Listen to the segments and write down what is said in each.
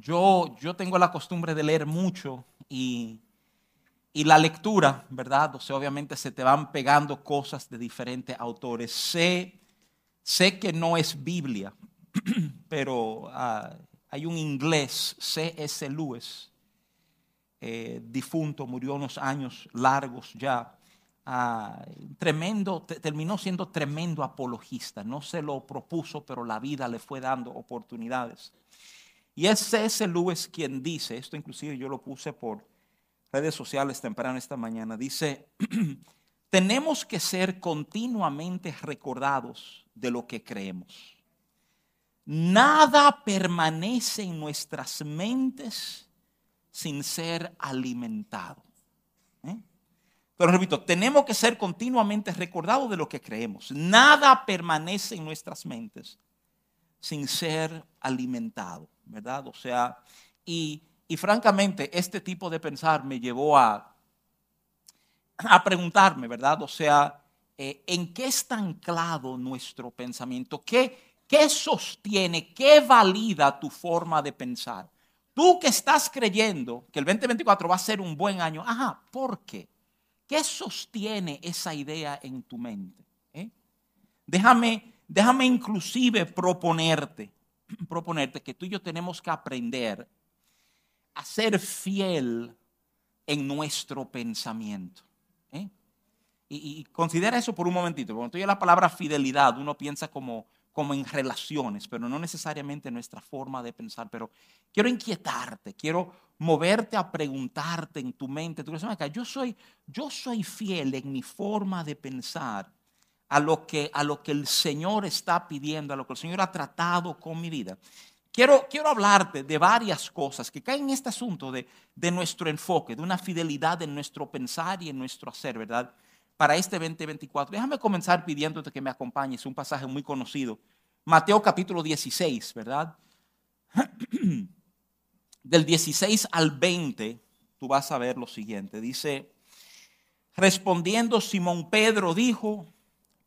yo, yo tengo la costumbre de leer mucho y, y la lectura, ¿verdad? O sea, obviamente se te van pegando cosas de diferentes autores. Sé, sé que no es Biblia, pero ah, hay un inglés, C.S. Lewis, eh, difunto, murió unos años largos ya. Ah, tremendo, terminó siendo tremendo apologista. No se lo propuso, pero la vida le fue dando oportunidades. Y es C.S. Lewis quien dice, esto inclusive yo lo puse por redes sociales temprano esta mañana, dice, tenemos que ser continuamente recordados de lo que creemos. Nada permanece en nuestras mentes sin ser alimentado. ¿Eh? Pero repito, tenemos que ser continuamente recordados de lo que creemos. Nada permanece en nuestras mentes sin ser alimentado, ¿verdad? O sea, y, francamente, este tipo de pensar me llevó a, a preguntarme, ¿verdad? O sea, eh, ¿en qué está anclado nuestro pensamiento? ¿Qué, ¿Qué sostiene, qué valida tu forma de pensar? Tú que estás creyendo que el 2024 va a ser un buen año, ajá, ¿por qué? ¿Qué sostiene esa idea en tu mente? ¿Eh? Déjame, déjame inclusive proponerte, proponerte que tú y yo tenemos que aprender a ser fiel en nuestro pensamiento. ¿eh? Y, considera eso por un momentito. Cuando tú la palabra fidelidad, uno piensa como como en relaciones, pero no necesariamente nuestra forma de pensar. Pero quiero inquietarte, quiero moverte a preguntarte en tu mente. Acá, yo soy, yo soy fiel en mi forma de pensar a lo, que, a lo que el Señor está pidiendo, a lo que el Señor ha tratado con mi vida. Quiero, quiero hablarte de varias cosas que caen en este asunto de, de nuestro enfoque, de una fidelidad en nuestro pensar y en nuestro hacer, ¿verdad? para este 2024. Déjame comenzar pidiéndote que me acompañes, un pasaje muy conocido. Mateo capítulo 16, ¿verdad? Del 16 al 20, tú vas a ver lo siguiente. Dice, respondiendo Simón Pedro dijo,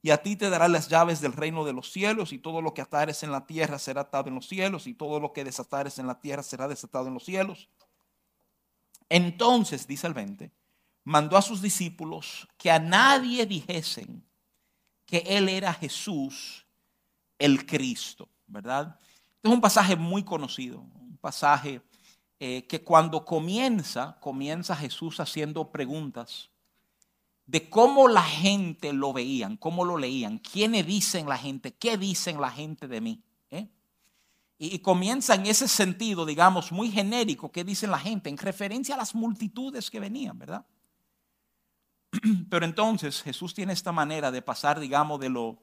Y a ti te darán las llaves del reino de los cielos, y todo lo que atares en la tierra será atado en los cielos, y todo lo que desatares en la tierra será desatado en los cielos. Entonces, dice el 20, mandó a sus discípulos que a nadie dijesen que Él era Jesús, el Cristo, ¿verdad? Este es un pasaje muy conocido, un pasaje eh, que cuando comienza, comienza Jesús haciendo preguntas de cómo la gente lo veían, cómo lo leían, quiénes dicen la gente, qué dicen la gente de mí. ¿Eh? Y, y comienza en ese sentido, digamos, muy genérico, qué dicen la gente, en referencia a las multitudes que venían, ¿verdad? Pero entonces Jesús tiene esta manera de pasar, digamos, de lo,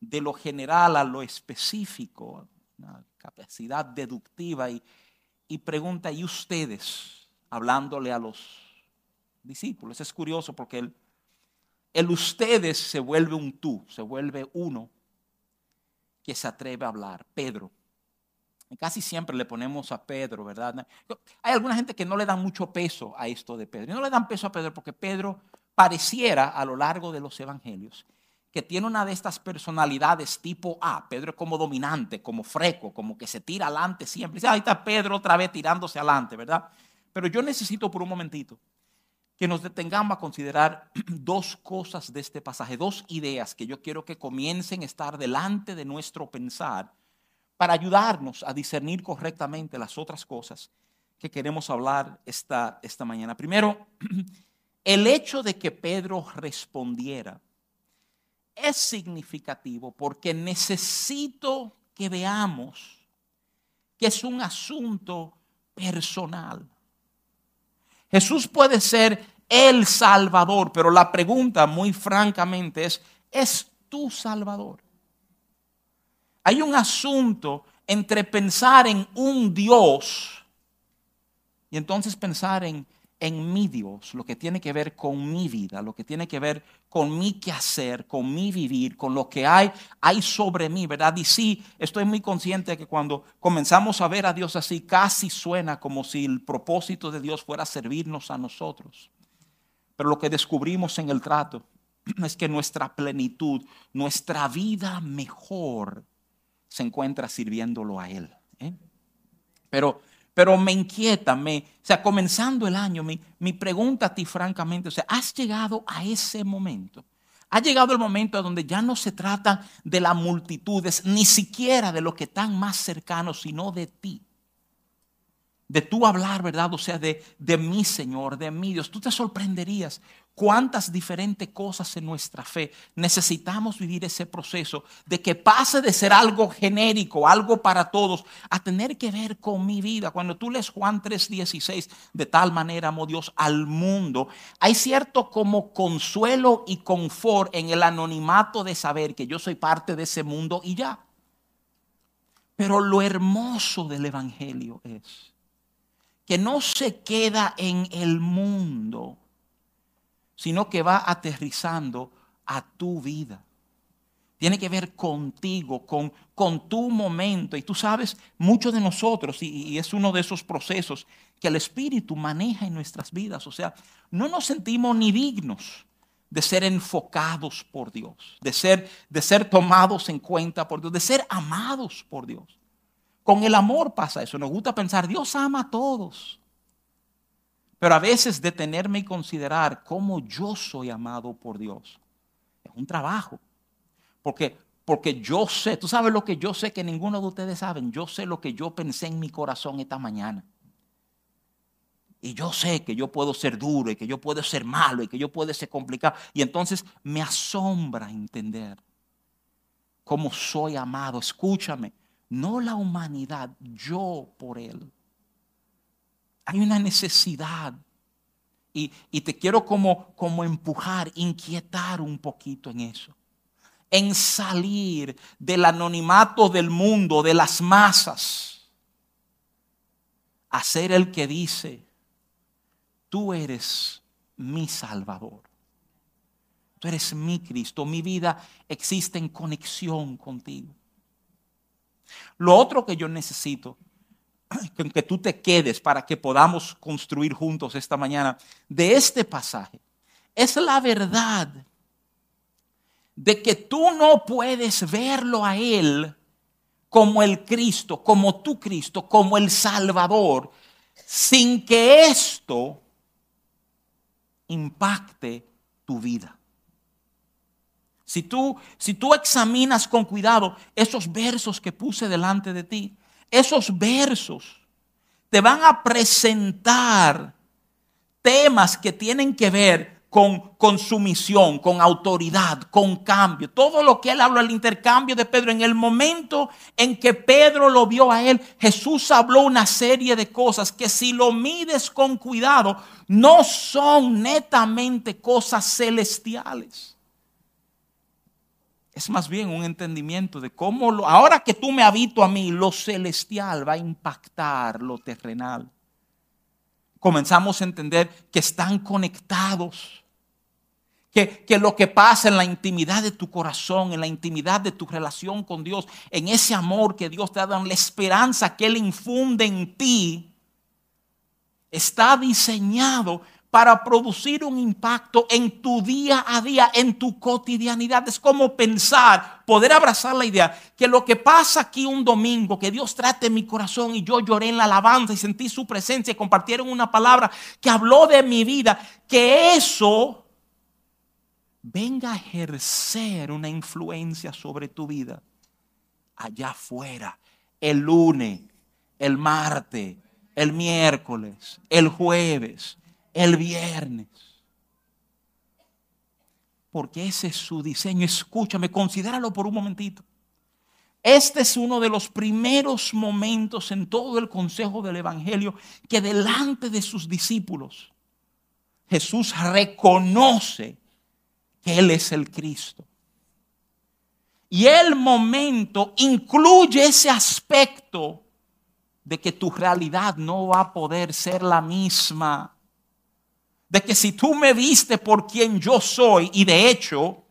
de lo general a lo específico, una capacidad deductiva y, y pregunta, ¿y ustedes? Hablándole a los discípulos. Es curioso porque el, el ustedes se vuelve un tú, se vuelve uno que se atreve a hablar. Pedro. casi siempre le ponemos a Pedro, ¿verdad? Hay alguna gente que no le dan mucho peso a esto de Pedro. Y no le dan peso a Pedro porque Pedro pareciera a lo largo de los evangelios que tiene una de estas personalidades tipo A. Pedro es como dominante, como freco, como que se tira adelante siempre. Dice, ahí está Pedro otra vez tirándose adelante, ¿verdad? Pero yo necesito por un momentito que nos detengamos a considerar dos cosas de este pasaje, dos ideas que yo quiero que comiencen a estar delante de nuestro pensar para ayudarnos a discernir correctamente las otras cosas que queremos hablar esta, esta mañana. Primero, el hecho de que Pedro respondiera es significativo porque necesito que veamos que es un asunto personal. Jesús puede ser el Salvador, pero la pregunta muy francamente es, ¿es tu Salvador? Hay un asunto entre pensar en un Dios y entonces pensar en en mi Dios, lo que tiene que ver con mi vida, lo que tiene que ver con mi quehacer, con mi vivir, con lo que hay, hay sobre mí, ¿verdad? Y sí, estoy muy consciente de que cuando comenzamos a ver a Dios así, casi suena como si el propósito de Dios fuera servirnos a nosotros. Pero lo que descubrimos en el trato es que nuestra plenitud, nuestra vida mejor, se encuentra sirviéndolo a Él. ¿eh? Pero pero me inquieta, me, o sea, comenzando el año, mi, mi pregunta a ti francamente, o sea, ¿has llegado a ese momento? Ha llegado el momento donde ya no se trata de las multitudes, ni siquiera de lo que están más cercanos, sino de ti de tú hablar, ¿verdad? O sea, de, de mi Señor, de mi Dios. Tú te sorprenderías cuántas diferentes cosas en nuestra fe necesitamos vivir ese proceso de que pase de ser algo genérico, algo para todos, a tener que ver con mi vida. Cuando tú lees Juan 3:16, de tal manera amó Dios al mundo, hay cierto como consuelo y confort en el anonimato de saber que yo soy parte de ese mundo y ya. Pero lo hermoso del Evangelio es que no se queda en el mundo, sino que va aterrizando a tu vida. Tiene que ver contigo, con, con tu momento. Y tú sabes, muchos de nosotros, y, es uno de esos procesos que el Espíritu maneja en nuestras vidas, o sea, no nos sentimos ni dignos de ser enfocados por Dios, de ser, de ser tomados en cuenta por Dios, de ser amados por Dios. Con el amor pasa eso. Nos gusta pensar, Dios ama a todos. Pero a veces detenerme y considerar cómo yo soy amado por Dios es un trabajo. Porque, porque yo sé, tú sabes lo que yo sé que ninguno de ustedes saben. Yo sé lo que yo pensé en mi corazón esta mañana. Y yo sé que yo puedo ser duro y que yo puedo ser malo y que yo puedo ser complicado. Y entonces me asombra entender cómo soy amado. Escúchame, no la humanidad, yo por Él. Hay una necesidad. Y, te quiero como, como empujar, inquietar un poquito en eso. En salir del anonimato del mundo, de las masas, a ser el que dice, tú eres mi Salvador. Tú eres mi Cristo. Mi vida existe en conexión contigo. Lo otro que yo necesito, que tú te quedes para que podamos construir juntos esta mañana de este pasaje, es la verdad de que tú no puedes verlo a Él como el Cristo, como tu Cristo, como el Salvador, sin que esto impacte tu vida. Si tú, si tú examinas con cuidado esos versos que puse delante de ti, esos versos te van a presentar temas que tienen que ver con, con su misión, con autoridad, con cambio. Todo lo que él habla, el intercambio de Pedro, en el momento en que Pedro lo vio a él, Jesús habló una serie de cosas que si lo mides con cuidado, no son netamente cosas celestiales es más bien un entendimiento de cómo, lo, ahora que tú me habito a mí, lo celestial va a impactar lo terrenal. Comenzamos a entender que están conectados. Que, que, lo que pasa en la intimidad de tu corazón, en la intimidad de tu relación con Dios, en ese amor que Dios te ha dado, en la esperanza que Él infunde en ti, está diseñado para producir un impacto en tu día a día, en tu cotidianidad. Es como pensar, poder abrazar la idea que lo que pasa aquí un domingo, que Dios trate mi corazón y yo lloré en la alabanza y sentí su presencia y compartieron una palabra que habló de mi vida, que eso venga a ejercer una influencia sobre tu vida allá afuera, el lunes, el martes, el miércoles, el jueves el viernes. Porque ese es su diseño. Escúchame, considéralo por un momentito. Este es uno de los primeros momentos en todo el consejo del Evangelio que delante de sus discípulos Jesús reconoce que Él es el Cristo. Y el momento incluye ese aspecto de que tu realidad no va a poder ser la misma de que si tú me viste por quien yo soy, y de hecho,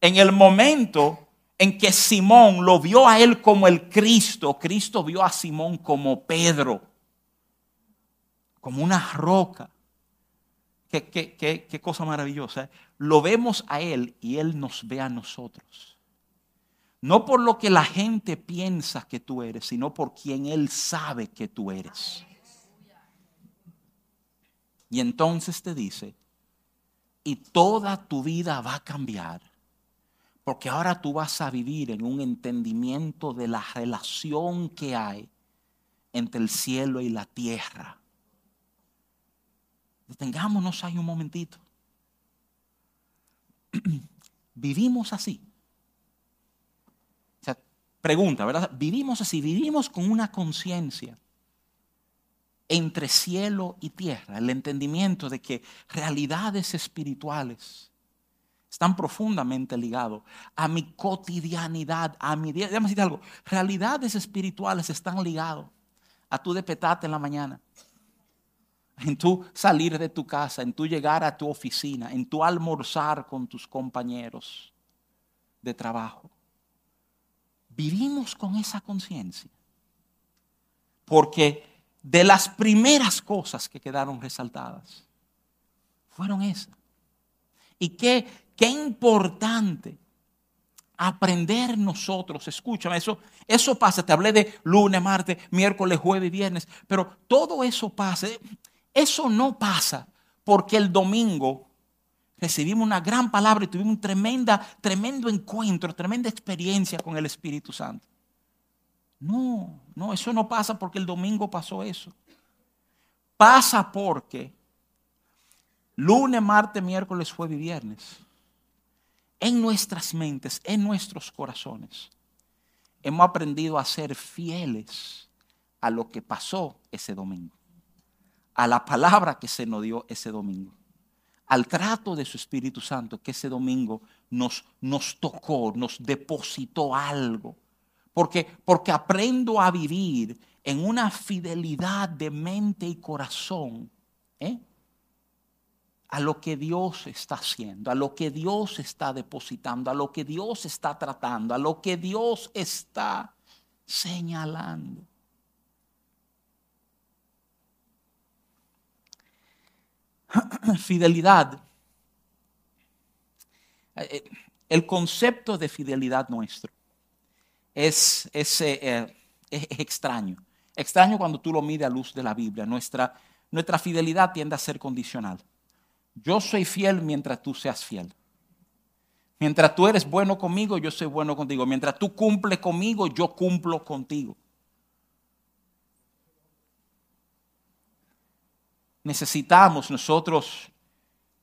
en el momento en que Simón lo vio a él como el Cristo, Cristo vio a Simón como Pedro, como una roca. Qué, qué, cosa maravillosa. ¿eh? Lo vemos a él y él nos ve a nosotros. No por lo que la gente piensa que tú eres, sino por quien él sabe que tú eres. Y entonces te dice, y toda tu vida va a cambiar, porque ahora tú vas a vivir en un entendimiento de la relación que hay entre el cielo y la tierra. Detengámonos ahí un momentito. Vivimos así. O sea, pregunta, ¿verdad? Vivimos así, vivimos con una conciencia entre cielo y tierra, el entendimiento de que realidades espirituales están profundamente ligados a mi cotidianidad, a mi día. Déjame decirte algo, realidades espirituales están ligados a tu depetarte en la mañana, en tu salir de tu casa, en tu llegar a tu oficina, en tu almorzar con tus compañeros de trabajo. Vivimos con esa conciencia. Porque de las primeras cosas que quedaron resaltadas fueron esas. Y qué, qué importante aprender nosotros, escúchame, eso, eso pasa, te hablé de lunes, martes, miércoles, jueves, viernes, pero todo eso pasa, eso no pasa porque el domingo recibimos una gran palabra y tuvimos un tremenda, tremendo encuentro, tremenda experiencia con el Espíritu Santo. No, no, eso no pasa porque el domingo pasó eso. Pasa porque lunes, martes, miércoles, jueves y viernes, en nuestras mentes, en nuestros corazones, hemos aprendido a ser fieles a lo que pasó ese domingo, a la palabra que se nos dio ese domingo, al trato de su Espíritu Santo que ese domingo nos, nos tocó, nos depositó algo porque, porque aprendo a vivir en una fidelidad de mente y corazón ¿eh? a lo que Dios está haciendo, a lo que Dios está depositando, a lo que Dios está tratando, a lo que Dios está señalando. Fidelidad. Eh, eh, el concepto de fidelidad nuestro es, eh, eh, es, extraño. Extraño cuando tú lo mides a luz de la Biblia. Nuestra, nuestra fidelidad tiende a ser condicional. Yo soy fiel mientras tú seas fiel. Mientras tú eres bueno conmigo, yo soy bueno contigo. Mientras tú cumples conmigo, yo cumplo contigo. Necesitamos, nosotros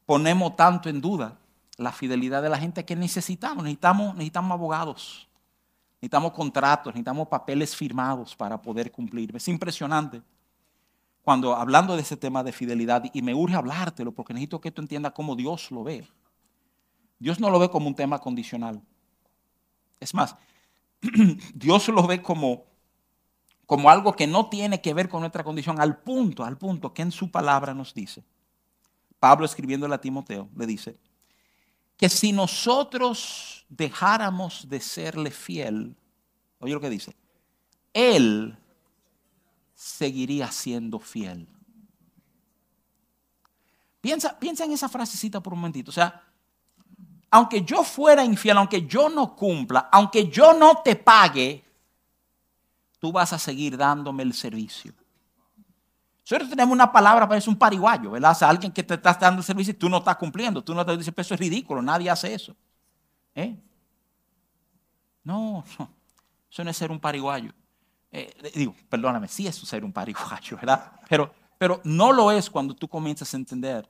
ponemos tanto en duda la fidelidad de la gente que necesitamos. Necesitamos, necesitamos abogados. Necesitamos contratos, necesitamos papeles firmados para poder cumplir. Es impresionante cuando hablando de ese tema de fidelidad, y me urge hablártelo porque necesito que tú entiendas cómo Dios lo ve. Dios no lo ve como un tema condicional. Es más, Dios lo ve como, como algo que no tiene que ver con nuestra condición, al punto, al punto que en su palabra nos dice. Pablo escribiéndole a Timoteo, le dice, que si nosotros dejáramos de serle fiel, oye lo que dice, Él seguiría siendo fiel. Piensa, piensa en esa frasecita por un momentito. O sea, aunque yo fuera infiel, aunque yo no cumpla, aunque yo no te pague, tú vas a seguir dándome el servicio. Nosotros tenemos una palabra para eso, un pariguayo, ¿verdad? O sea, alguien que te está dando servicio y tú no estás cumpliendo. Tú no te dices, eso es ridículo, nadie hace eso. ¿Eh? No, eso no es ser un pariguayo. Eh, digo, perdóname, sí es ser un pariguayo, ¿verdad? Pero, pero no lo es cuando tú comienzas a entender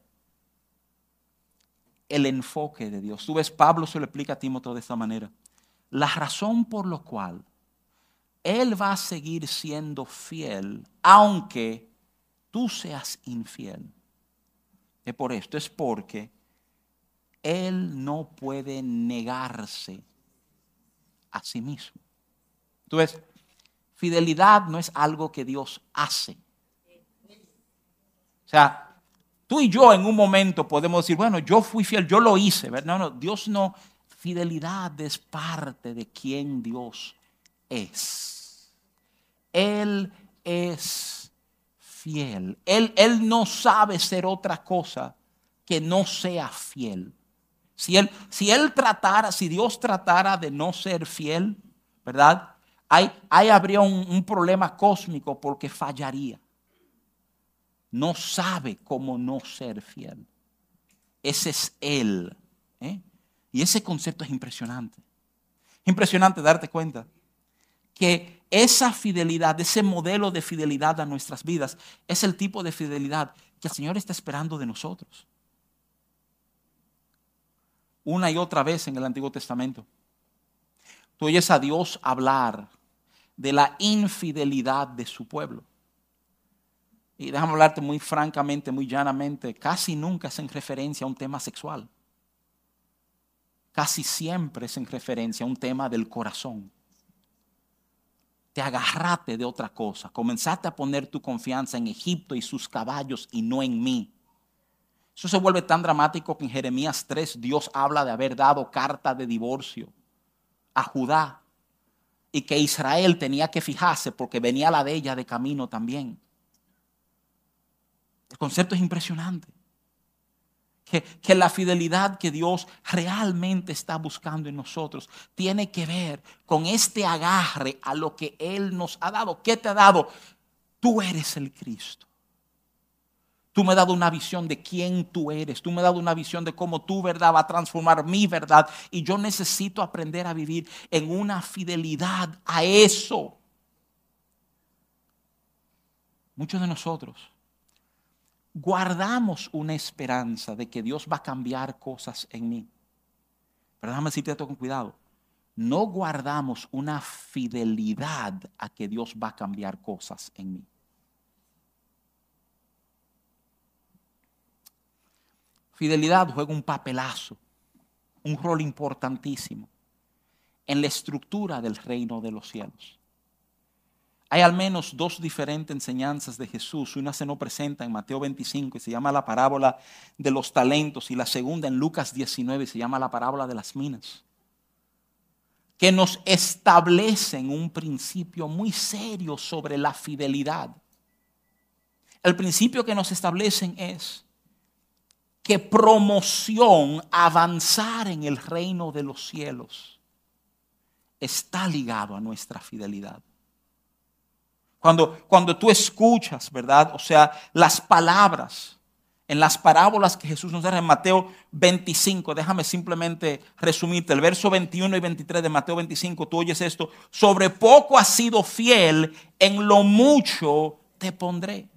el enfoque de Dios. Tú ves, Pablo se lo explica a Timoteo de esta manera. La razón por la cual Él va a seguir siendo fiel, aunque tú seas infiel. Es por esto, es porque Él no puede negarse a sí mismo. Entonces, fidelidad no es algo que Dios hace. O sea, Tú y yo en un momento podemos decir, bueno, yo fui fiel, yo lo hice. No, no, Dios no. Fidelidad es parte de quien Dios es. Él es Él, él no sabe ser otra cosa que no sea fiel. Si él, si él tratara, si Dios tratara de no ser fiel, ¿verdad? Ahí, habría un, un problema cósmico porque fallaría. No sabe cómo no ser fiel. Ese es Él. ¿eh? Y ese concepto es impresionante. Impresionante darte cuenta que esa fidelidad, ese modelo de fidelidad a nuestras vidas, es el tipo de fidelidad que el Señor está esperando de nosotros. Una y otra vez en el Antiguo Testamento. Tú oyes a Dios hablar de la infidelidad de su pueblo. Y déjame hablarte muy francamente, muy llanamente, casi nunca es en referencia a un tema sexual. Casi siempre es en referencia a un tema del corazón. Te agarrate de otra cosa. Comenzaste a poner tu confianza en Egipto y sus caballos y no en mí. Eso se vuelve tan dramático que en Jeremías 3 Dios habla de haber dado carta de divorcio a Judá y que Israel tenía que fijarse porque venía la de ella de camino también. El concepto es impresionante. Que, la fidelidad que Dios realmente está buscando en nosotros tiene que ver con este agarre a lo que Él nos ha dado. ¿Qué te ha dado? Tú eres el Cristo. Tú me has dado una visión de quién tú eres. Tú me has dado una visión de cómo tu verdad va a transformar mi verdad. Y yo necesito aprender a vivir en una fidelidad a eso. Muchos de nosotros guardamos una esperanza de que Dios va a cambiar cosas en mí. Pero déjame decirte esto con cuidado. No guardamos una fidelidad a que Dios va a cambiar cosas en mí. Fidelidad juega un papelazo, un rol importantísimo en la estructura del reino de los cielos. Hay al menos dos diferentes enseñanzas de Jesús. Una se nos presenta en Mateo 25 y se llama la parábola de los talentos y la segunda en Lucas 19 y se llama la parábola de las minas. Que nos establecen un principio muy serio sobre la fidelidad. El principio que nos establecen es que promoción, avanzar en el reino de los cielos, está ligado a nuestra fidelidad. Cuando, cuando tú escuchas, ¿verdad? O sea, las palabras en las parábolas que Jesús nos da en Mateo 25, déjame simplemente resumirte, el verso 21 y 23 de Mateo 25, tú oyes esto, sobre poco has sido fiel, en lo mucho te pondré.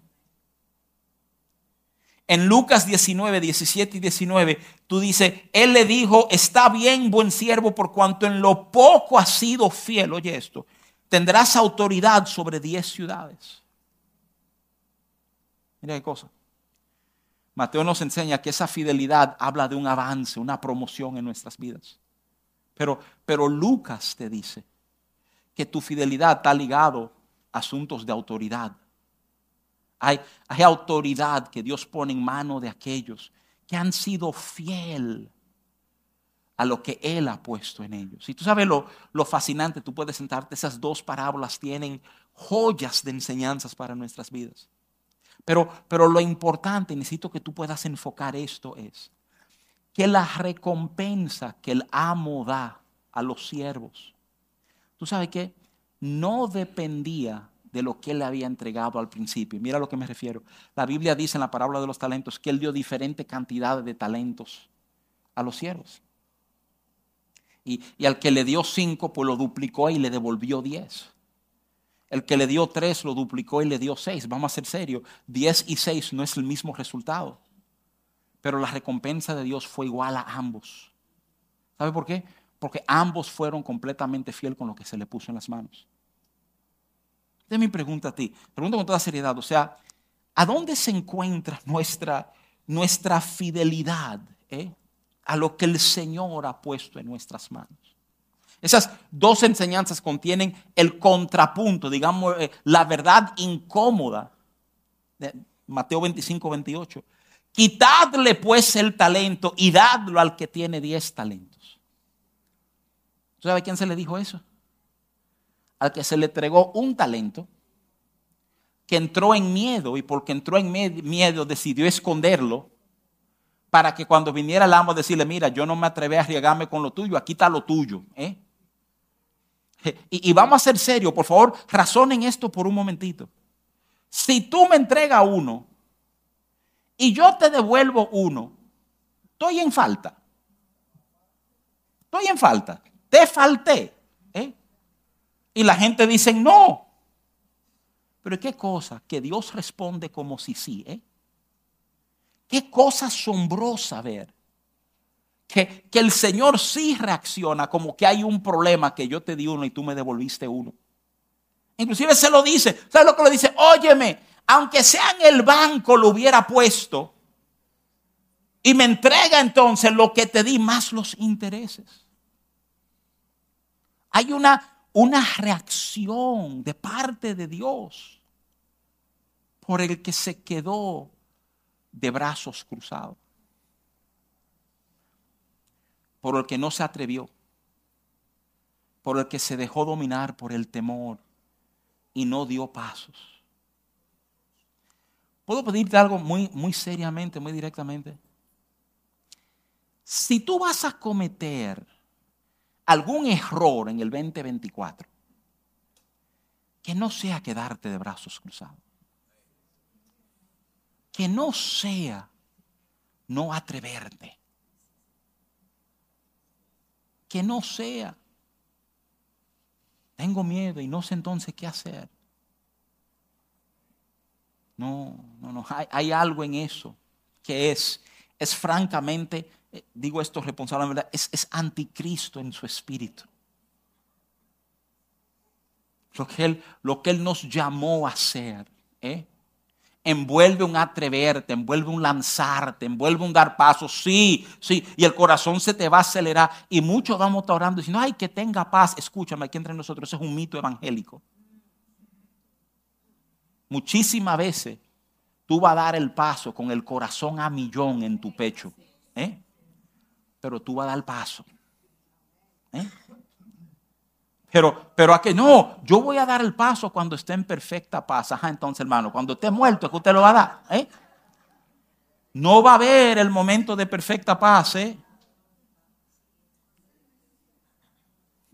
En Lucas 19, 17 y 19, tú dices, Él le dijo, está bien, buen siervo, por cuanto en lo poco has sido fiel. Oye esto, tendrás autoridad sobre 10 ciudades. Mira qué cosa. Mateo nos enseña que esa fidelidad habla de un avance, una promoción en nuestras vidas. Pero, pero Lucas te dice que tu fidelidad está ligado a asuntos de autoridad. Hay, autoridad que Dios pone en mano de aquellos que han sido fiel a lo que Él ha puesto en ellos. Y tú sabes lo, lo fascinante, tú puedes sentarte, esas dos parábolas tienen joyas de enseñanzas para nuestras vidas. Pero, pero lo importante, necesito que tú puedas enfocar esto, es que la recompensa que el amo da a los siervos, tú sabes que no dependía de lo que él le había entregado al principio. Mira a lo que me refiero. La Biblia dice en la parábola de los talentos que él dio diferente cantidad de talentos a los siervos. Y, al que le dio cinco, pues lo duplicó y le devolvió diez. El que le dio tres, lo duplicó y le dio seis. Vamos a ser serios. Diez y seis no es el mismo resultado. Pero la recompensa de Dios fue igual a ambos. ¿Sabe por qué? Porque ambos fueron completamente fiel con lo que se le puso en las manos mi pregunta a ti, pregunto con toda seriedad, o sea, ¿a dónde se encuentra nuestra, nuestra fidelidad eh, a lo que el Señor ha puesto en nuestras manos? Esas dos enseñanzas contienen el contrapunto, digamos, eh, la verdad incómoda Mateo 25, 28, Quitadle pues el talento y dadlo al que tiene diez talentos. ¿Sabe quién se le dijo eso? Al que se le entregó un talento, que entró en miedo y porque entró en miedo decidió esconderlo para que cuando viniera el amo decirle, mira, yo no me atreví a arriesgarme con lo tuyo, aquí está lo tuyo. ¿eh? Y, vamos a ser serios, por favor, razonen esto por un momentito. Si tú me entregas uno y yo te devuelvo uno, estoy en falta. Estoy en falta. Te falté. ¿eh? Y la gente dice, no. Pero qué cosa que Dios responde como si sí. ¿eh? Qué cosa asombrosa ver. Que, que, el Señor sí reacciona como que hay un problema que yo te di uno y tú me devolviste uno. Inclusive se lo dice. ¿Sabes lo que le dice? Óyeme, aunque sea en el banco lo hubiera puesto y me entrega entonces lo que te di más los intereses. Hay una, una reacción de parte de Dios por el que se quedó de brazos cruzados, por el que no se atrevió, por el que se dejó dominar por el temor y no dio pasos. ¿Puedo pedirte algo muy, muy seriamente, muy directamente? Si tú vas a cometer algún error en el 2024, que no sea quedarte de brazos cruzados. Que no sea no atreverte. Que no sea. Tengo miedo y no sé entonces qué hacer. No, no, no. Hay, algo en eso que es, es francamente, eh, digo esto responsablemente, es, es anticristo en su espíritu. Lo que, él, lo que Él nos llamó a hacer. ¿eh? Envuelve un atreverte, envuelve un lanzarte, envuelve un dar pasos. Sí, sí. Y el corazón se te va a acelerar. Y muchos vamos a estar orando diciendo, ay, que tenga paz. Escúchame, aquí entre nosotros, ese es un mito evangélico. Muchísimas veces tú vas a dar el paso con el corazón a millón en tu pecho. ¿eh? Pero tú vas a dar el paso. ¿eh? Pero, pero a que no, yo voy a dar el paso cuando esté en perfecta paz. Ajá, entonces, hermano, cuando esté muerto es que usted lo va a dar. ¿eh? No va a haber el momento de perfecta paz. ¿eh?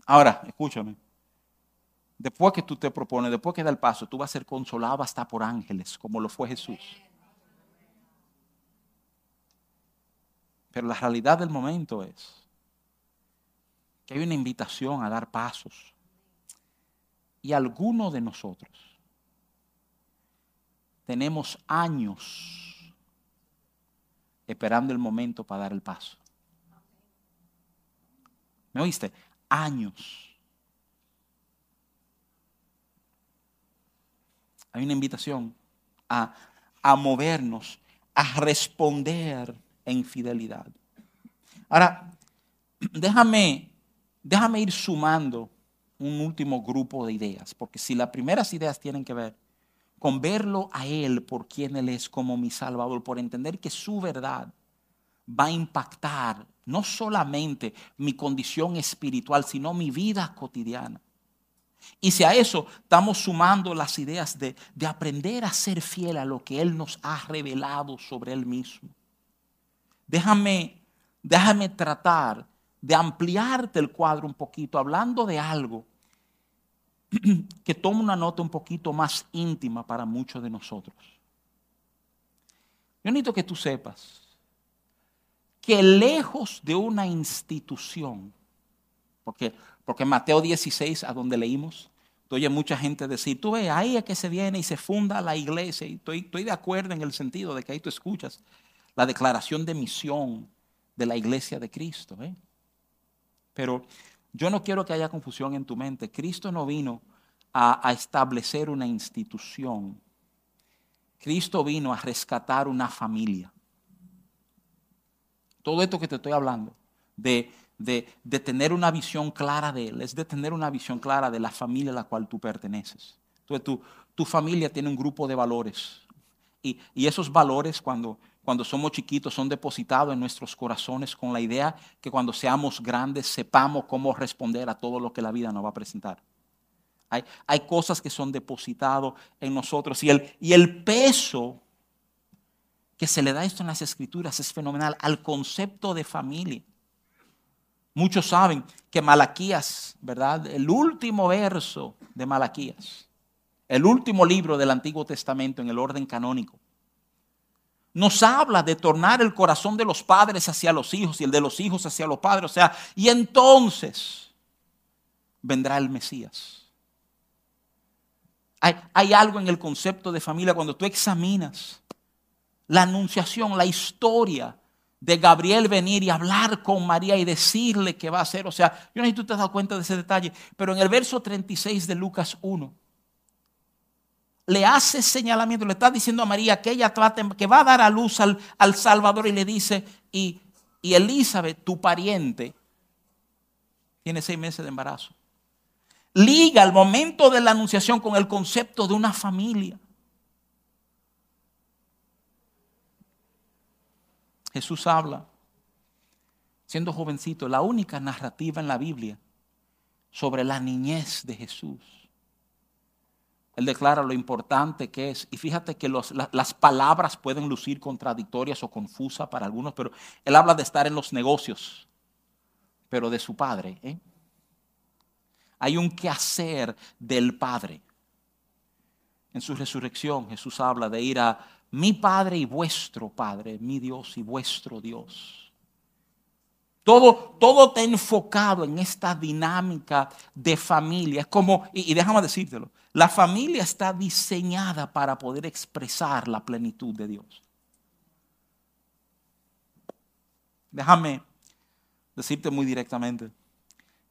Ahora, escúchame. Después que tú te propones, después que da el paso, tú vas a ser consolado hasta por ángeles, como lo fue Jesús. Pero la realidad del momento es que hay una invitación a dar pasos. Y algunos de nosotros tenemos años esperando el momento para dar el paso. ¿Me oíste? Años. hay una invitación a, movernos, a responder en fidelidad. Ahora, déjame, déjame ir sumando un último grupo de ideas, porque si las primeras ideas tienen que ver con verlo a Él por quien Él es como mi Salvador, por entender que su verdad va a impactar no solamente mi condición espiritual, sino mi vida cotidiana. Y si a eso estamos sumando las ideas de, aprender a ser fiel a lo que Él nos ha revelado sobre Él mismo. Déjame, déjame tratar de ampliarte el cuadro un poquito, hablando de algo que toma una nota un poquito más íntima para muchos de nosotros. Yo necesito que tú sepas que lejos de una institución, porque porque Mateo 16, a donde leímos, tú oyes mucha gente decir, tú ves, ahí es que se viene y se funda la iglesia. Y estoy, estoy de acuerdo en el sentido de que ahí tú escuchas la declaración de misión de la iglesia de Cristo. ¿eh? Pero yo no quiero que haya confusión en tu mente. Cristo no vino a, establecer una institución. Cristo vino a rescatar una familia. Todo esto que te estoy hablando, de de, tener una visión clara de Él, es de tener una visión clara de la familia a la cual tú perteneces. Entonces, tu, tu familia tiene un grupo de valores. Y, esos valores, cuando, cuando somos chiquitos son depositados en nuestros corazones con la idea que cuando seamos grandes sepamos cómo responder a todo lo que la vida nos va a presentar. Hay, cosas que son depositadas en nosotros y el, y el peso que se le da esto en las escrituras es fenomenal al concepto de familia. Muchos saben que Malaquías, ¿verdad? El último verso de Malaquías, el último libro del Antiguo Testamento en el orden canónico, nos habla de tornar el corazón de los padres hacia los hijos y el de los hijos hacia los padres. O sea, y entonces vendrá el Mesías. Hay, algo en el concepto de familia cuando tú examinas la anunciación, la historia de Gabriel venir y hablar con María y decirle que va a hacer. O sea, yo no sé si tú te has dado cuenta de ese detalle, pero en el verso 36 de Lucas 1, le hace señalamiento, le está diciendo a María que ella va a dar a luz al, al Salvador y le dice, y, y Elizabeth, tu pariente, tiene seis meses de embarazo. Liga el momento de la anunciación con el concepto de una familia. Jesús habla, siendo jovencito, la única narrativa en la Biblia sobre la niñez de Jesús. Él declara lo importante que es. Y fíjate que las palabras pueden lucir contradictorias o confusas para algunos, pero él habla de estar en los negocios, pero de su padre. ¿eh? Hay un quehacer del padre. En su resurrección Jesús habla de ir a mi Padre y vuestro Padre, mi Dios y vuestro Dios. Todo, todo está enfocado en esta dinámica de familia. Es como, y, y déjame decírtelo, la familia está diseñada para poder expresar la plenitud de Dios. Déjame decirte muy directamente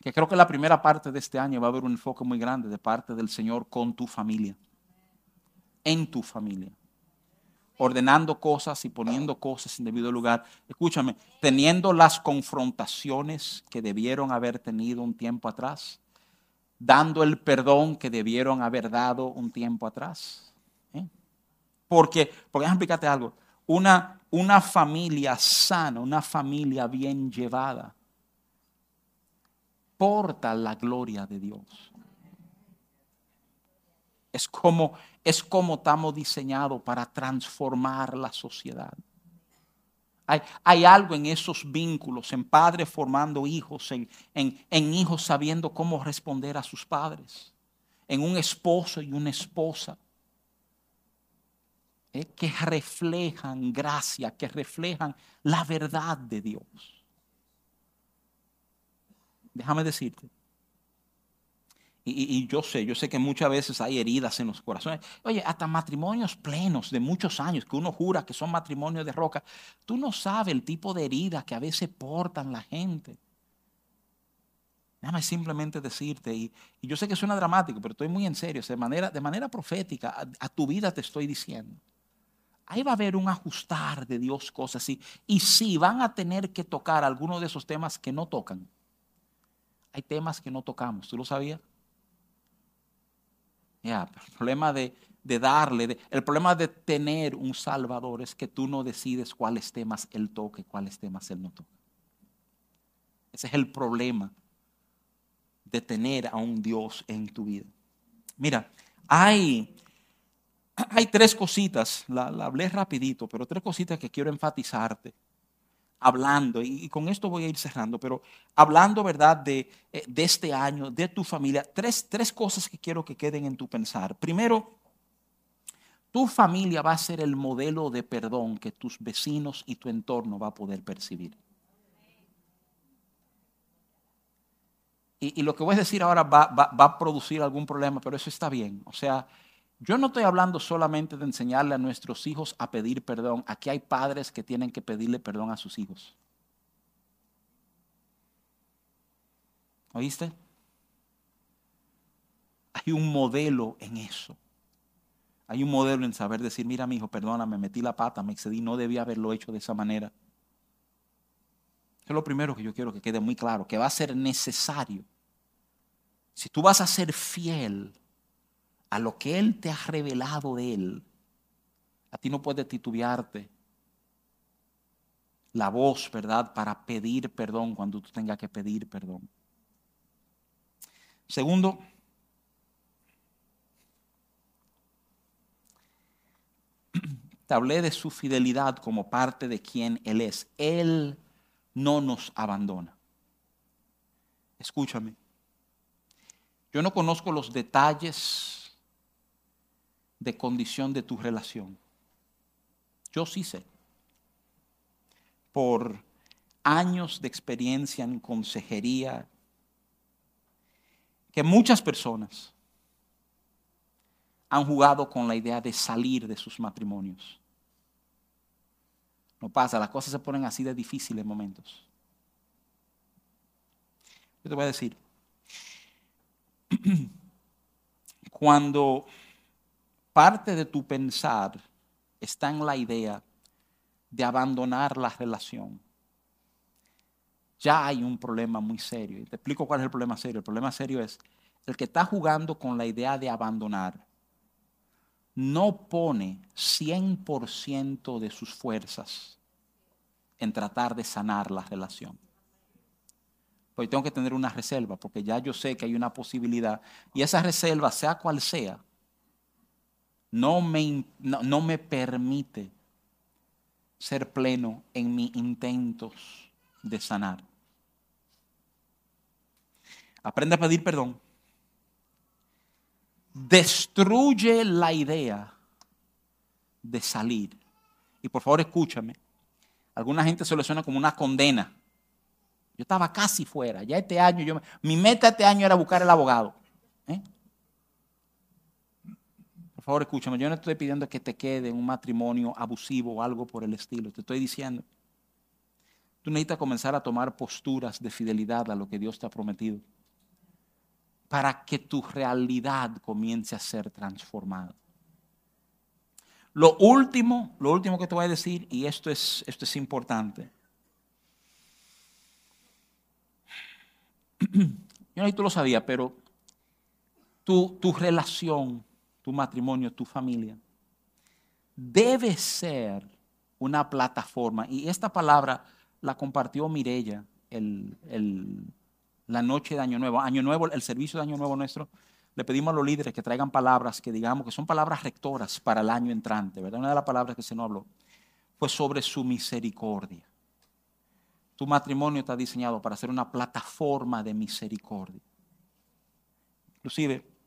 que creo que la primera parte de este año va a haber un enfoque muy grande de parte del Señor con tu familia, en tu familia ordenando cosas y poniendo cosas en debido lugar. Escúchame, teniendo las confrontaciones que debieron haber tenido un tiempo atrás, dando el perdón que debieron haber dado un tiempo atrás. ¿eh? Porque, porque déjame explicarte algo, una, una familia sana, una familia bien llevada, porta la gloria de Dios. Es como, es como estamos diseñados para transformar la sociedad. Hay, algo en esos vínculos, en padres formando hijos, en, en, hijos sabiendo cómo responder a sus padres, en un esposo y una esposa, eh, que reflejan gracia, que reflejan la verdad de Dios. Déjame decirte, y, yo sé, yo sé que muchas veces hay heridas en los corazones. Oye, hasta matrimonios plenos de muchos años, que uno jura que son matrimonios de roca, tú no sabes el tipo de heridas que a veces portan la gente. Déjame simplemente decirte, y, yo sé que suena dramático, pero estoy muy en serio, de manera, de manera profética, a, tu vida te estoy diciendo. Ahí va a haber un ajustar de Dios, cosas así. Y sí, van a tener que tocar algunos de esos temas que no tocan. Hay temas que no tocamos, ¿tú lo sabías? El problema de, darle, el problema de tener un Salvador es que tú no decides cuáles temas Él toca y cuáles temas Él no toca. Ese es el problema de tener a un Dios en tu vida. Mira, hay, hay tres cositas, la, la hablé rapidito, pero tres cositas que quiero enfatizarte hablando, y, con esto voy a ir cerrando, pero hablando, ¿verdad?, de, eh, de este año, de tu familia, tres, tres cosas que quiero que queden en tu pensar. Primero, tu familia va a ser el modelo de perdón que tus vecinos y tu entorno va a poder percibir. Y, y lo que voy a decir ahora va, va, va a producir algún problema, pero eso está bien. O sea, yo no estoy hablando solamente de enseñarle a nuestros hijos a pedir perdón. Aquí hay padres que tienen que pedirle perdón a sus hijos. ¿Oíste? Hay un modelo en eso. Hay un modelo en saber decir, mira mi hijo, perdóname, metí la pata, me excedí, no debía haberlo hecho de esa manera. Es lo primero que yo quiero que quede muy claro, que va a ser necesario. Si tú vas a ser fiel a lo que Él te ha revelado de Él, a ti no puedes titubearte la voz, ¿verdad? Para pedir perdón cuando tú tengas que pedir perdón. Segundo, te hablé de su fidelidad como parte de quien Él es. Él no nos abandona. Escúchame. Yo no conozco los detalles de condición de tu relación. Yo sí sé. Por años de experiencia en consejería, que muchas personas han jugado con la idea de salir de sus matrimonios. No pasa, las cosas se ponen así de difíciles en momentos. Yo te voy a decir, cuando parte de tu pensar está en la idea de abandonar la relación, ya hay un problema muy serio. Y te explico cuál es el problema serio. El problema serio es el que está jugando con la idea de abandonar no pone 100% de sus fuerzas en tratar de sanar la relación. Pues tengo que tener una reserva, porque ya yo sé que hay una posibilidad. Y esa reserva, sea cual sea, no me, no me permite ser pleno en mis intentos de sanar. Aprende a pedir perdón destruye la idea de salir. Y por favor escúchame, alguna gente se lo suena como una condena. Yo estaba casi fuera, ya este año, yo, mi meta este año era buscar el abogado. ¿eh? Favor escúchame, yo no estoy pidiendo que te quede en un matrimonio abusivo o algo por el estilo, te estoy diciendo. Tú necesitas comenzar a tomar posturas de fidelidad a lo que Dios te ha prometido para que tu realidad comience a ser transformada. Lo último, lo último que te voy a decir, y esto es, esto es importante. Yo no sé si tú lo sabías, pero tu, tu relación, tu matrimonio, tu familia, debe ser una plataforma. Y esta palabra la compartió Mirella el, la noche de Año Nuevo. Año Nuevo, el servicio de Año Nuevo nuestro, le pedimos a los líderes que traigan palabras que digamos que son palabras rectoras para el año entrante, ¿verdad? Una de las palabras que se nos habló fue sobre su misericordia. Tu matrimonio está diseñado para ser una plataforma de misericordia. Inclusive,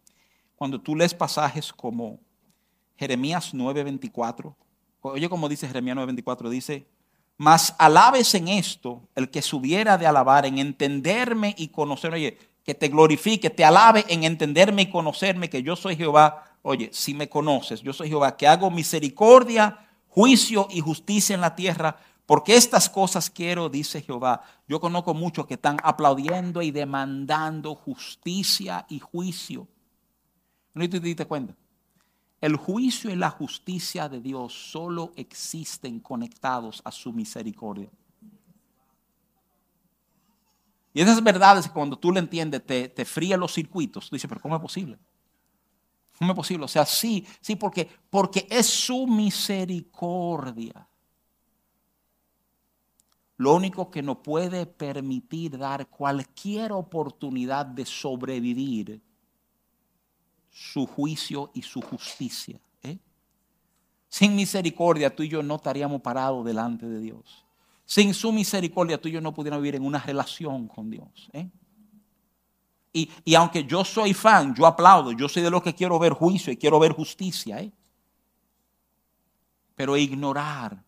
cuando tú lees pasajes como Jeremías 9:24, oye como dice Jeremías 9:24, dice, mas alabes en esto el que subiera de alabar, en entenderme y conocerme. Oye, que te glorifique, te alabe en entenderme y conocerme, que yo soy Jehová. Oye, si me conoces, yo soy Jehová, que hago misericordia, juicio y justicia en la tierra, porque estas cosas quiero, dice Jehová. Yo conozco muchos que están aplaudiendo y demandando justicia y juicio. ¿No te diste cuenta? El juicio y la justicia de Dios solo existen conectados a su misericordia. Y esas verdades, cuando tú lo entiendes, te, te fría los circuitos. Tú dices, pero ¿cómo es posible? ¿Cómo es posible? O sea, sí, sí, porque, porque es su misericordia. Lo único que nos puede permitir dar cualquier oportunidad de sobrevivir su juicio y su justicia. ¿eh? Sin misericordia tú y yo no estaríamos parados delante de Dios. Sin su misericordia tú y yo no pudiéramos vivir en una relación con Dios. ¿eh? Y, y, aunque yo soy fan, yo aplaudo, yo soy de los que quiero ver juicio y quiero ver justicia. ¿eh? Pero ignorar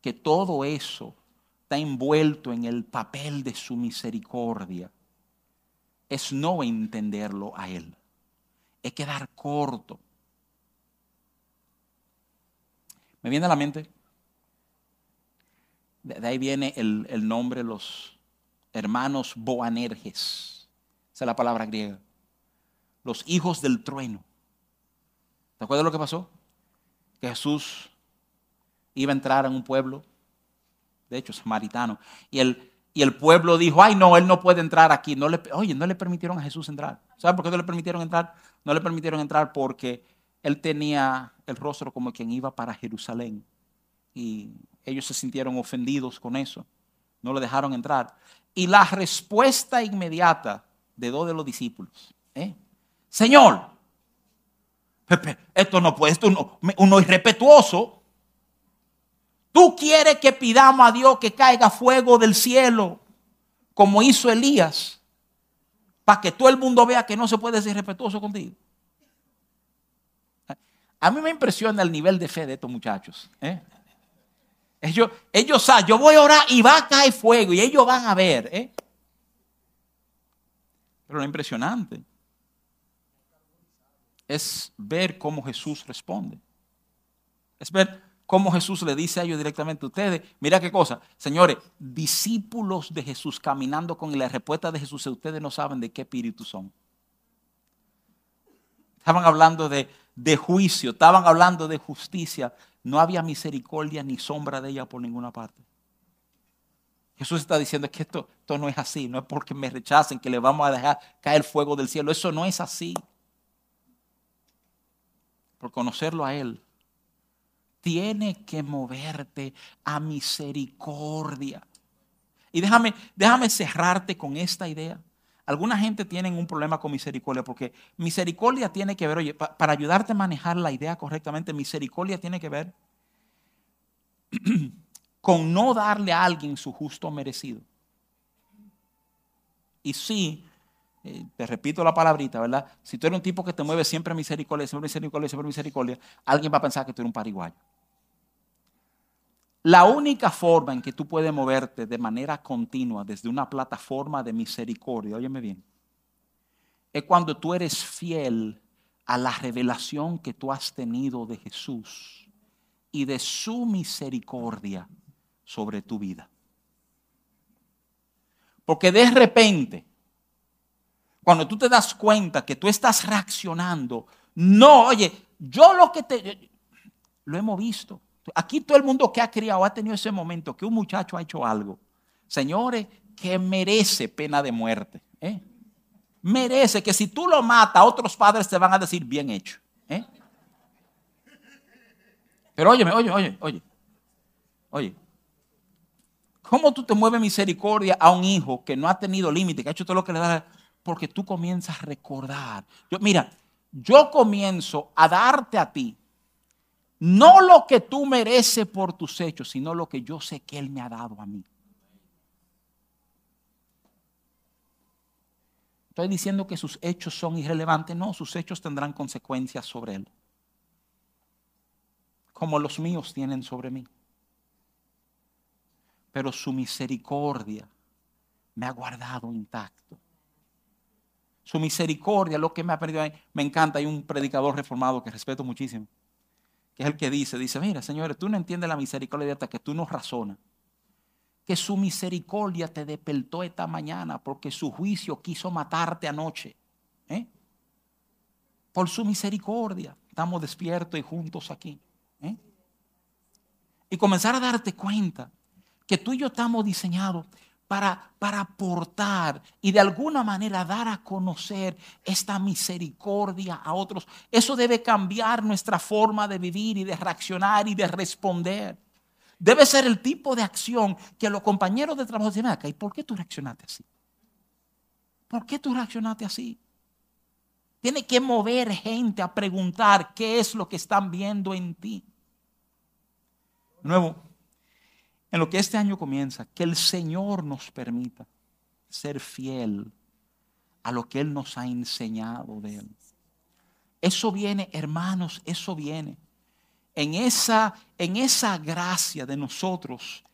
que todo eso está envuelto en el papel de su misericordia es no entenderlo a Él es quedar corto. Me viene a la mente, de ahí viene el, nombre, los hermanos Boanerges, esa es la palabra griega, los hijos del trueno. ¿Te acuerdas lo que pasó? Que Jesús iba a entrar en un pueblo, de hecho, samaritano, y el, y el pueblo dijo, ay no, él no puede entrar aquí. No le, oye, no le permitieron a Jesús entrar. ¿Saben por qué no le permitieron entrar? No le permitieron entrar porque él tenía el rostro como quien iba para Jerusalén. Y ellos se sintieron ofendidos con eso, no le dejaron entrar. Y la respuesta inmediata de dos de los discípulos, ¿eh? Señor, esto no puede, esto uno, uno irrespetuoso. Tú quieres que pidamos a Dios que caiga fuego del cielo, como hizo Elías, para que todo el mundo vea que no se puede ser respetuoso contigo. A mí me impresiona el nivel de fe de estos muchachos. ¿eh? Ellos, saben, yo voy a orar y va a caer fuego y ellos van a ver. ¿eh? Pero lo impresionante es ver cómo Jesús responde. Es ver cómo Jesús le dice a ellos directamente ustedes, mira qué cosa, señores, discípulos de Jesús caminando con la respuesta de Jesús, ustedes no saben de qué espíritu son. Estaban hablando de, de juicio, estaban hablando de justicia, no había misericordia ni sombra de ella por ninguna parte. Jesús está diciendo que esto, esto no es así, no es porque me rechacen que le vamos a dejar caer fuego del cielo, eso no es así. Por conocerlo a Él, tiene que moverte a misericordia. Y déjame, déjame cerrarte con esta idea. Alguna gente tiene un problema con misericordia porque misericordia tiene que ver, oye, para ayudarte a manejar la idea correctamente, misericordia tiene que ver con no darle a alguien su justo merecido. Y sí, eh, te repito la palabrita, ¿verdad? Si tú eres un tipo que te mueve siempre misericordia, siempre misericordia, siempre misericordia, alguien va a pensar que tú eres un pariguayo. La única forma en que tú puedes moverte de manera continua desde una plataforma de misericordia, óyeme bien, es cuando tú eres fiel a la revelación que tú has tenido de Jesús y de su misericordia sobre tu vida. Porque de repente, cuando tú te das cuenta que tú estás reaccionando, no, oye, yo lo que te, lo hemos visto. Aquí todo el mundo que ha criado ha tenido ese momento que un muchacho ha hecho algo, señores, que merece pena de muerte. ¿eh? Merece que si tú lo matas, otros padres te van a decir bien hecho. ¿eh? Pero óyeme, oye, oye, oye, oye. ¿Cómo tú te mueves misericordia a un hijo que no ha tenido límite, que ha hecho todo lo que le da? Porque tú comienzas a recordar. Yo, mira, yo comienzo a darte a ti no lo que tú mereces por tus hechos, sino lo que yo sé que Él me ha dado a mí. Estoy diciendo que sus hechos son irrelevantes. No, sus hechos tendrán consecuencias sobre Él. Como los míos tienen sobre mí. Pero su misericordia me ha guardado intacto. Su misericordia, lo que me ha perdido. Me encanta, hay un predicador reformado que respeto muchísimo que es el que dice, dice, mira, señores, tú no entiendes la misericordia hasta que tú no razonas. Que su misericordia te despertó esta mañana porque su juicio quiso matarte anoche. ¿eh? Por su misericordia estamos despiertos y juntos aquí. ¿eh? Y comenzar a darte cuenta que tú y yo estamos diseñados para, para aportar y de alguna manera dar a conocer esta misericordia a otros. Eso debe cambiar nuestra forma de vivir y de reaccionar y de responder. Debe ser el tipo de acción que los compañeros de trabajo dicen, ¿y por qué tú reaccionaste así? ¿Por qué tú reaccionaste así? Tiene que mover gente a preguntar qué es lo que están viendo en ti. nuevo, en lo que este año comienza, que el Señor nos permita ser fiel a lo que Él nos ha enseñado de Él. Eso viene, hermanos, eso viene. En esa, en esa gracia de nosotros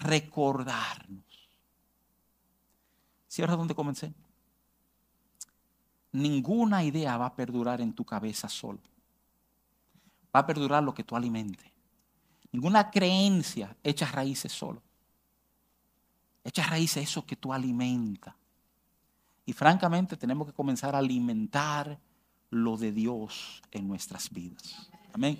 recordarnos. Cierra donde comencé. Ninguna idea va a perdurar en tu cabeza solo. Va a perdurar lo que tú alimentes. Ninguna creencia echa raíces solo. Echa raíces eso que tú alimentas. Y francamente tenemos que comenzar a alimentar lo de Dios en nuestras vidas. Amén.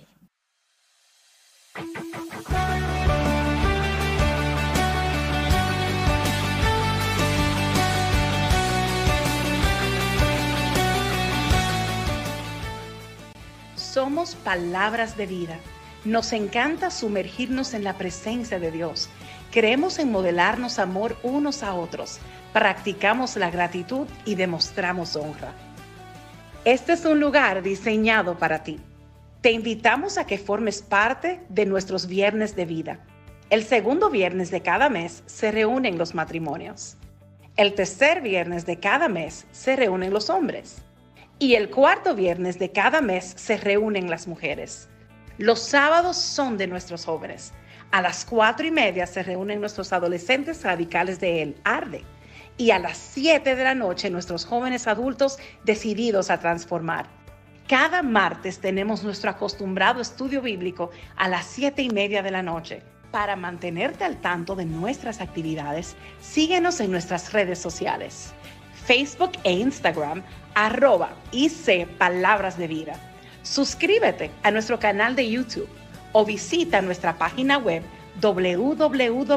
Somos palabras de vida Nos encanta sumergirnos en la presencia de Dios. Creemos en modelarnos amor unos a otros, practicamos la gratitud y demostramos honra. Este es un lugar diseñado para ti. Te invitamos a que formes parte de nuestros viernes de vida. El segundo viernes de cada mes se reúnen los matrimonios. El tercer viernes de cada mes se reúnen los hombres. Y el cuarto viernes de cada mes se reúnen las mujeres. Los sábados son de nuestros jóvenes. A las cuatro y media se reúnen nuestros adolescentes radicales de El Arde. Y a las siete de la noche nuestros jóvenes adultos decididos a transformar. Cada martes tenemos nuestro acostumbrado estudio bíblico a las siete y media de la noche. Para mantenerte al tanto de nuestras actividades, síguenos en nuestras redes sociales. Facebook e Instagram, arroba IC Palabras de Vida. Suscríbete a nuestro canal de YouTube o visita nuestra página web www.icpb.org.